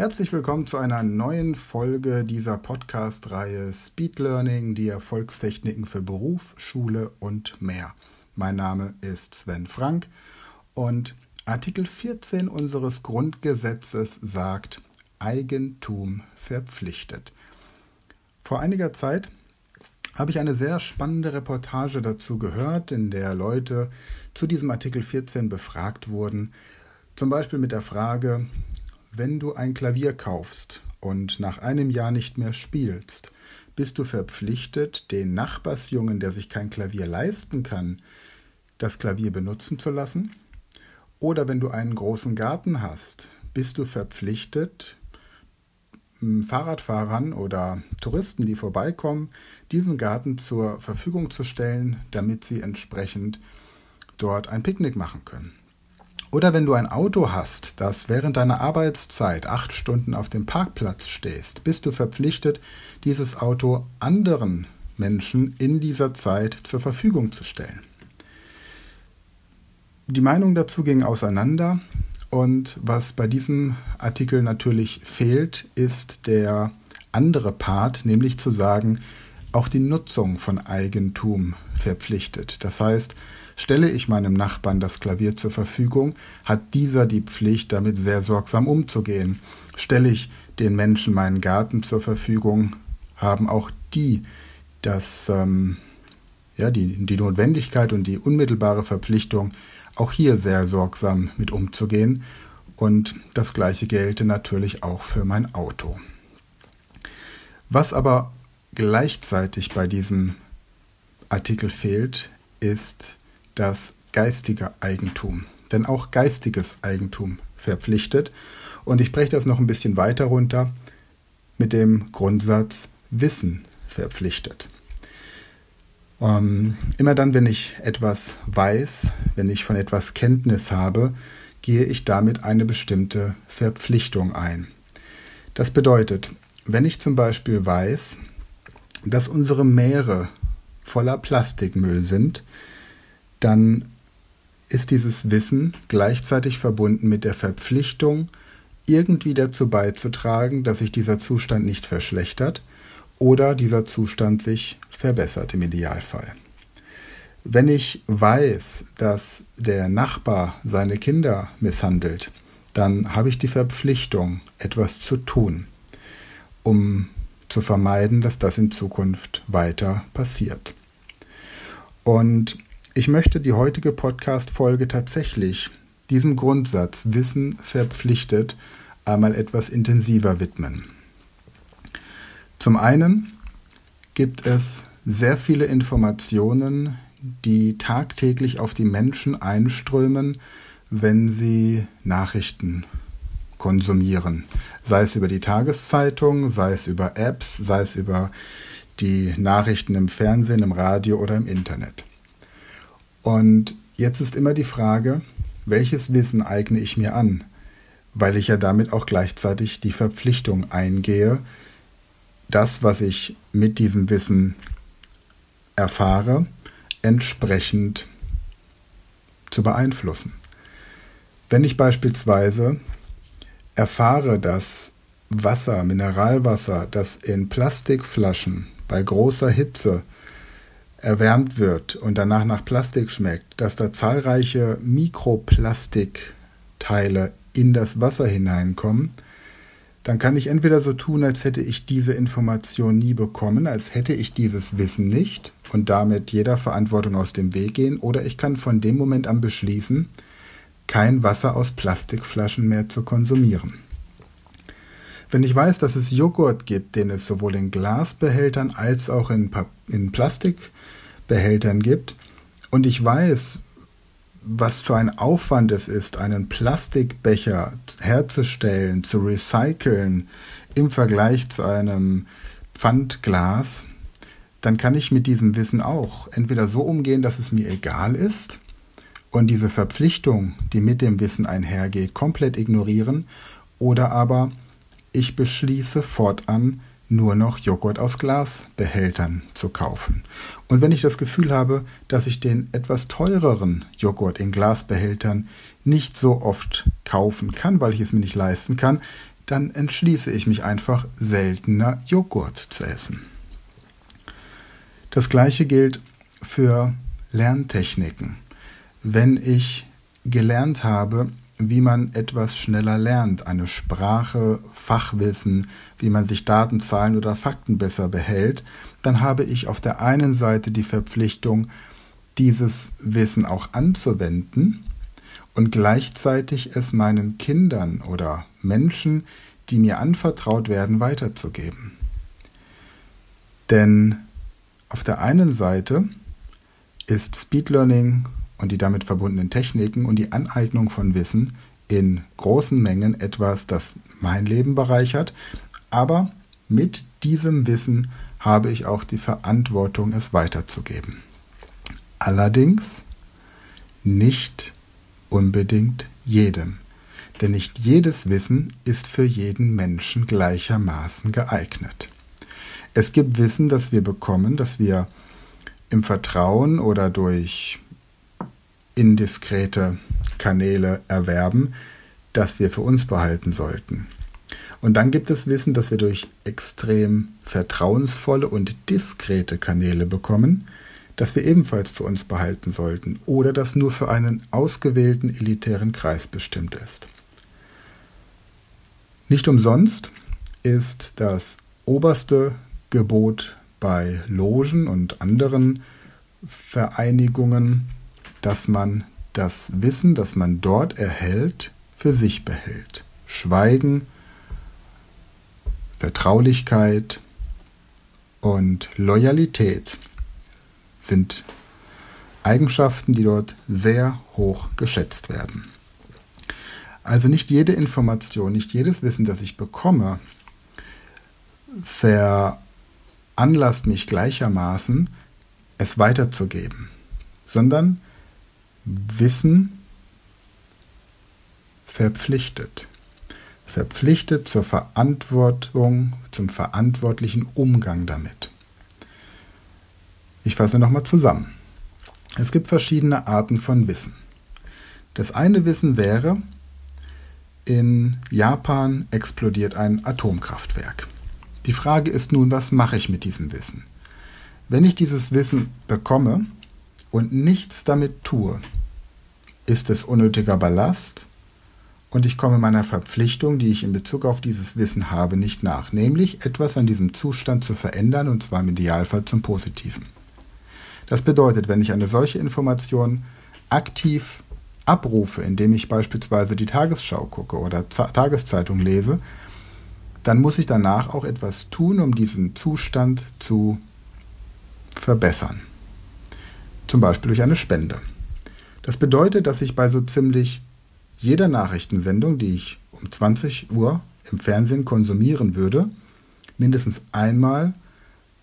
Herzlich willkommen zu einer neuen Folge dieser Podcast-Reihe Speed Learning, die Erfolgstechniken für Beruf, Schule und mehr. Mein Name ist Sven Frank und Artikel 14 unseres Grundgesetzes sagt Eigentum verpflichtet. Vor einiger Zeit habe ich eine sehr spannende Reportage dazu gehört, in der Leute zu diesem Artikel 14 befragt wurden. Zum Beispiel mit der Frage, wenn du ein Klavier kaufst und nach einem Jahr nicht mehr spielst, bist du verpflichtet, den Nachbarsjungen, der sich kein Klavier leisten kann, das Klavier benutzen zu lassen? Oder wenn du einen großen Garten hast, bist du verpflichtet, Fahrradfahrern oder Touristen, die vorbeikommen, diesen Garten zur Verfügung zu stellen, damit sie entsprechend dort ein Picknick machen können. Oder wenn du ein Auto hast, das während deiner Arbeitszeit acht Stunden auf dem Parkplatz stehst, bist du verpflichtet, dieses Auto anderen Menschen in dieser Zeit zur Verfügung zu stellen. Die Meinung dazu ging auseinander und was bei diesem Artikel natürlich fehlt, ist der andere Part, nämlich zu sagen, auch die Nutzung von Eigentum verpflichtet. Das heißt, Stelle ich meinem Nachbarn das Klavier zur Verfügung, hat dieser die Pflicht, damit sehr sorgsam umzugehen. Stelle ich den Menschen meinen Garten zur Verfügung, haben auch die das, ähm, ja, die, die Notwendigkeit und die unmittelbare Verpflichtung, auch hier sehr sorgsam mit umzugehen. Und das gleiche gelte natürlich auch für mein Auto. Was aber gleichzeitig bei diesem Artikel fehlt, ist das geistige Eigentum. Denn auch geistiges Eigentum verpflichtet. Und ich breche das noch ein bisschen weiter runter mit dem Grundsatz Wissen verpflichtet. Ähm, immer dann, wenn ich etwas weiß, wenn ich von etwas Kenntnis habe, gehe ich damit eine bestimmte Verpflichtung ein. Das bedeutet, wenn ich zum Beispiel weiß, dass unsere Meere voller Plastikmüll sind, dann ist dieses Wissen gleichzeitig verbunden mit der Verpflichtung, irgendwie dazu beizutragen, dass sich dieser Zustand nicht verschlechtert oder dieser Zustand sich verbessert im Idealfall. Wenn ich weiß, dass der Nachbar seine Kinder misshandelt, dann habe ich die Verpflichtung, etwas zu tun, um zu vermeiden, dass das in Zukunft weiter passiert. Und ich möchte die heutige Podcast-Folge tatsächlich diesem Grundsatz Wissen verpflichtet einmal etwas intensiver widmen. Zum einen gibt es sehr viele Informationen, die tagtäglich auf die Menschen einströmen, wenn sie Nachrichten konsumieren. Sei es über die Tageszeitung, sei es über Apps, sei es über die Nachrichten im Fernsehen, im Radio oder im Internet. Und jetzt ist immer die Frage, welches Wissen eigne ich mir an? Weil ich ja damit auch gleichzeitig die Verpflichtung eingehe, das, was ich mit diesem Wissen erfahre, entsprechend zu beeinflussen. Wenn ich beispielsweise erfahre, dass Wasser, Mineralwasser, das in Plastikflaschen bei großer Hitze erwärmt wird und danach nach Plastik schmeckt, dass da zahlreiche Mikroplastikteile in das Wasser hineinkommen, dann kann ich entweder so tun, als hätte ich diese Information nie bekommen, als hätte ich dieses Wissen nicht und damit jeder Verantwortung aus dem Weg gehen, oder ich kann von dem Moment an beschließen, kein Wasser aus Plastikflaschen mehr zu konsumieren. Wenn ich weiß, dass es Joghurt gibt, den es sowohl in Glasbehältern als auch in, in Plastikbehältern gibt, und ich weiß, was für ein Aufwand es ist, einen Plastikbecher herzustellen, zu recyceln im Vergleich zu einem Pfandglas, dann kann ich mit diesem Wissen auch entweder so umgehen, dass es mir egal ist und diese Verpflichtung, die mit dem Wissen einhergeht, komplett ignorieren, oder aber ich beschließe fortan, nur noch Joghurt aus Glasbehältern zu kaufen. Und wenn ich das Gefühl habe, dass ich den etwas teureren Joghurt in Glasbehältern nicht so oft kaufen kann, weil ich es mir nicht leisten kann, dann entschließe ich mich einfach seltener Joghurt zu essen. Das gleiche gilt für Lerntechniken. Wenn ich gelernt habe, wie man etwas schneller lernt, eine Sprache, Fachwissen, wie man sich Daten, Zahlen oder Fakten besser behält, dann habe ich auf der einen Seite die Verpflichtung, dieses Wissen auch anzuwenden und gleichzeitig es meinen Kindern oder Menschen, die mir anvertraut werden, weiterzugeben. Denn auf der einen Seite ist Speed Learning und die damit verbundenen Techniken und die Aneignung von Wissen in großen Mengen etwas, das mein Leben bereichert, aber mit diesem Wissen habe ich auch die Verantwortung, es weiterzugeben. Allerdings nicht unbedingt jedem, denn nicht jedes Wissen ist für jeden Menschen gleichermaßen geeignet. Es gibt Wissen, das wir bekommen, das wir im Vertrauen oder durch indiskrete Kanäle erwerben, das wir für uns behalten sollten. Und dann gibt es Wissen, das wir durch extrem vertrauensvolle und diskrete Kanäle bekommen, das wir ebenfalls für uns behalten sollten oder das nur für einen ausgewählten elitären Kreis bestimmt ist. Nicht umsonst ist das oberste Gebot bei Logen und anderen Vereinigungen dass man das Wissen, das man dort erhält, für sich behält. Schweigen, Vertraulichkeit und Loyalität sind Eigenschaften, die dort sehr hoch geschätzt werden. Also nicht jede Information, nicht jedes Wissen, das ich bekomme, veranlasst mich gleichermaßen, es weiterzugeben, sondern Wissen verpflichtet. Verpflichtet zur Verantwortung, zum verantwortlichen Umgang damit. Ich fasse nochmal zusammen. Es gibt verschiedene Arten von Wissen. Das eine Wissen wäre, in Japan explodiert ein Atomkraftwerk. Die Frage ist nun, was mache ich mit diesem Wissen? Wenn ich dieses Wissen bekomme, und nichts damit tue, ist es unnötiger Ballast und ich komme meiner Verpflichtung, die ich in Bezug auf dieses Wissen habe, nicht nach, nämlich etwas an diesem Zustand zu verändern und zwar im Idealfall zum Positiven. Das bedeutet, wenn ich eine solche Information aktiv abrufe, indem ich beispielsweise die Tagesschau gucke oder Z Tageszeitung lese, dann muss ich danach auch etwas tun, um diesen Zustand zu verbessern zum Beispiel durch eine Spende. Das bedeutet, dass ich bei so ziemlich jeder Nachrichtensendung, die ich um 20 Uhr im Fernsehen konsumieren würde, mindestens einmal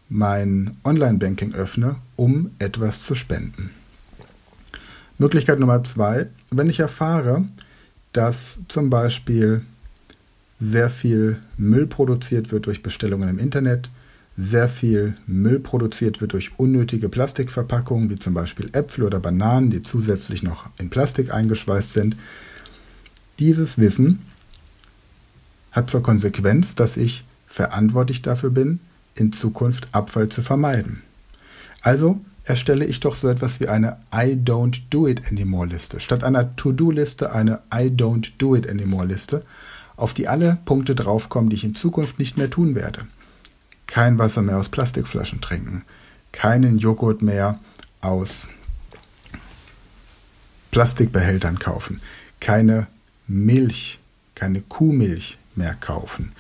mein Online-Banking öffne, um etwas zu spenden. Möglichkeit Nummer zwei, wenn ich erfahre, dass zum Beispiel sehr viel Müll produziert wird durch Bestellungen im Internet, sehr viel Müll produziert wird durch unnötige Plastikverpackungen, wie zum Beispiel Äpfel oder Bananen, die zusätzlich noch in Plastik eingeschweißt sind. Dieses Wissen hat zur Konsequenz, dass ich verantwortlich dafür bin, in Zukunft Abfall zu vermeiden. Also erstelle ich doch so etwas wie eine I don't do it anymore Liste. Statt einer To-Do-Liste eine I don't do it anymore Liste, auf die alle Punkte draufkommen, die ich in Zukunft nicht mehr tun werde kein Wasser mehr aus Plastikflaschen trinken, keinen Joghurt mehr aus Plastikbehältern kaufen, keine Milch, keine Kuhmilch mehr kaufen,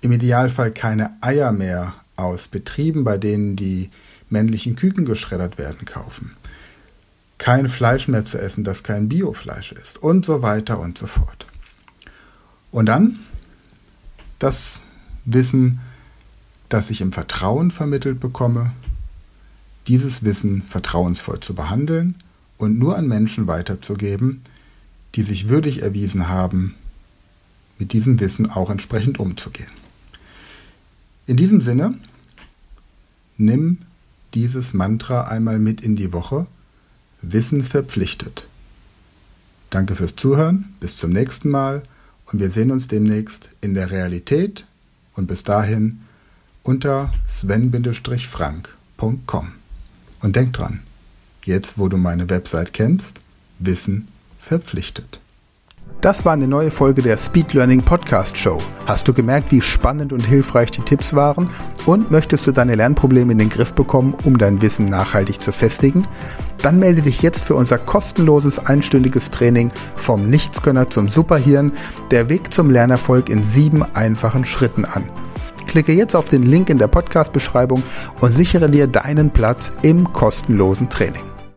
im Idealfall keine Eier mehr aus Betrieben, bei denen die männlichen Küken geschreddert werden, kaufen. kein Fleisch mehr zu essen, das kein Biofleisch ist und so weiter und so fort. Und dann das Wissen, das ich im Vertrauen vermittelt bekomme, dieses Wissen vertrauensvoll zu behandeln und nur an Menschen weiterzugeben, die sich würdig erwiesen haben, mit diesem Wissen auch entsprechend umzugehen. In diesem Sinne, nimm dieses Mantra einmal mit in die Woche. Wissen verpflichtet. Danke fürs Zuhören, bis zum nächsten Mal und wir sehen uns demnächst in der Realität und bis dahin unter sven-frank.com. Und denk dran, jetzt wo du meine Website kennst, Wissen verpflichtet. Das war eine neue Folge der Speed Learning Podcast Show. Hast du gemerkt, wie spannend und hilfreich die Tipps waren? Und möchtest du deine Lernprobleme in den Griff bekommen, um dein Wissen nachhaltig zu festigen? Dann melde dich jetzt für unser kostenloses einstündiges Training vom Nichtsgönner zum Superhirn, der Weg zum Lernerfolg in sieben einfachen Schritten an. Klicke jetzt auf den Link in der Podcast-Beschreibung und sichere dir deinen Platz im kostenlosen Training.